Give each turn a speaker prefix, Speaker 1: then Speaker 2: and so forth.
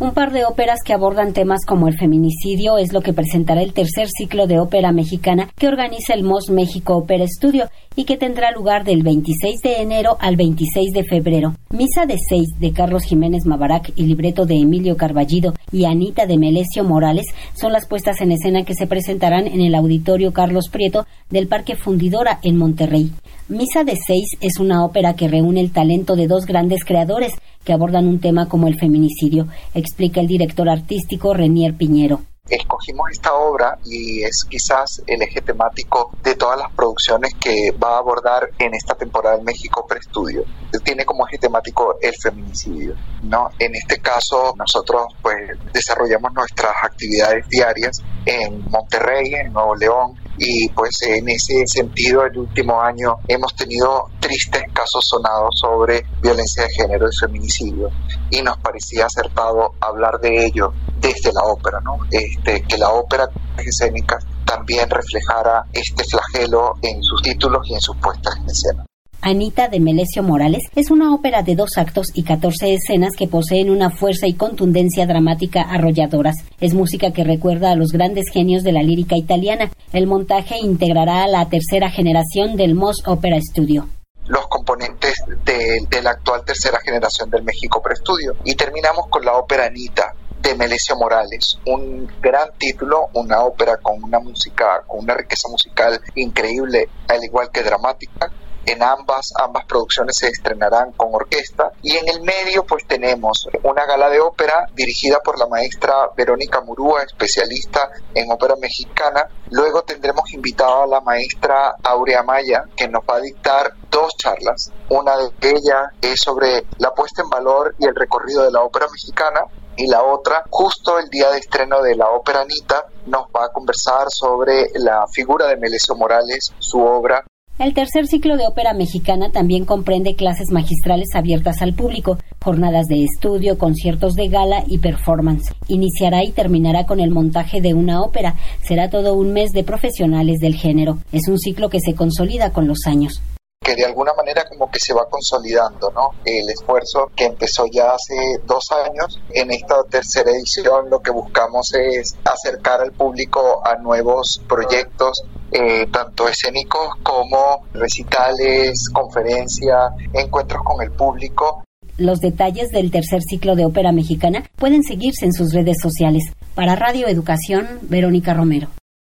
Speaker 1: Un par de óperas que abordan temas como el feminicidio es lo que presentará el tercer ciclo de ópera mexicana que organiza el MOS México Opera Studio y que tendrá lugar del 26 de enero al 26 de febrero. Misa de seis de Carlos Jiménez Mabarac y libreto de Emilio Carballido y Anita de Melesio Morales son las puestas en escena que se presentarán en el Auditorio Carlos Prieto del Parque Fundidora en Monterrey. Misa de seis es una ópera que reúne el talento de dos grandes creadores que abordan un tema como el feminicidio, explica el director artístico Renier Piñero
Speaker 2: escogimos esta obra y es quizás el eje temático de todas las producciones que va a abordar en esta temporada del México Preestudio. Tiene como eje temático el feminicidio, ¿no? En este caso nosotros pues desarrollamos nuestras actividades diarias en Monterrey, en Nuevo León, y pues en ese sentido el último año hemos tenido tristes casos sonados sobre violencia de género y feminicidio y nos parecía acertado hablar de ello desde la ópera, ¿no? Este, que la ópera escénica también reflejara este flagelo en sus títulos y en sus puestas en escena.
Speaker 1: Anita de Melesio Morales es una ópera de dos actos y 14 escenas que poseen una fuerza y contundencia dramática arrolladoras. Es música que recuerda a los grandes genios de la lírica italiana. El montaje integrará a la tercera generación del Moss Opera Studio
Speaker 2: componentes de, la actual tercera generación del México Preestudio. Y terminamos con la ópera Anita, de Melesio Morales, un gran título, una ópera con una música, con una riqueza musical increíble, al igual que dramática, en ambas, ambas producciones se estrenarán con orquesta y en el medio pues tenemos una gala de ópera dirigida por la maestra Verónica Murúa, especialista en ópera mexicana. Luego tendremos invitada a la maestra Aurea Maya que nos va a dictar charlas. Una de ellas es sobre la puesta en valor y el recorrido de la ópera mexicana y la otra, justo el día de estreno de la ópera Anita, nos va a conversar sobre la figura de Melesio Morales, su obra
Speaker 1: el tercer ciclo de ópera mexicana también comprende clases magistrales abiertas al público, jornadas de estudio, conciertos de gala y performance. Iniciará y terminará con el montaje de una ópera. Será todo un mes de profesionales del género. Es un ciclo que se consolida con los años
Speaker 2: que de alguna manera como que se va consolidando, ¿no? El esfuerzo que empezó ya hace dos años, en esta tercera edición lo que buscamos es acercar al público a nuevos proyectos, eh, tanto escénicos como recitales, conferencias, encuentros con el público.
Speaker 1: Los detalles del tercer ciclo de ópera mexicana pueden seguirse en sus redes sociales. Para Radio Educación, Verónica Romero.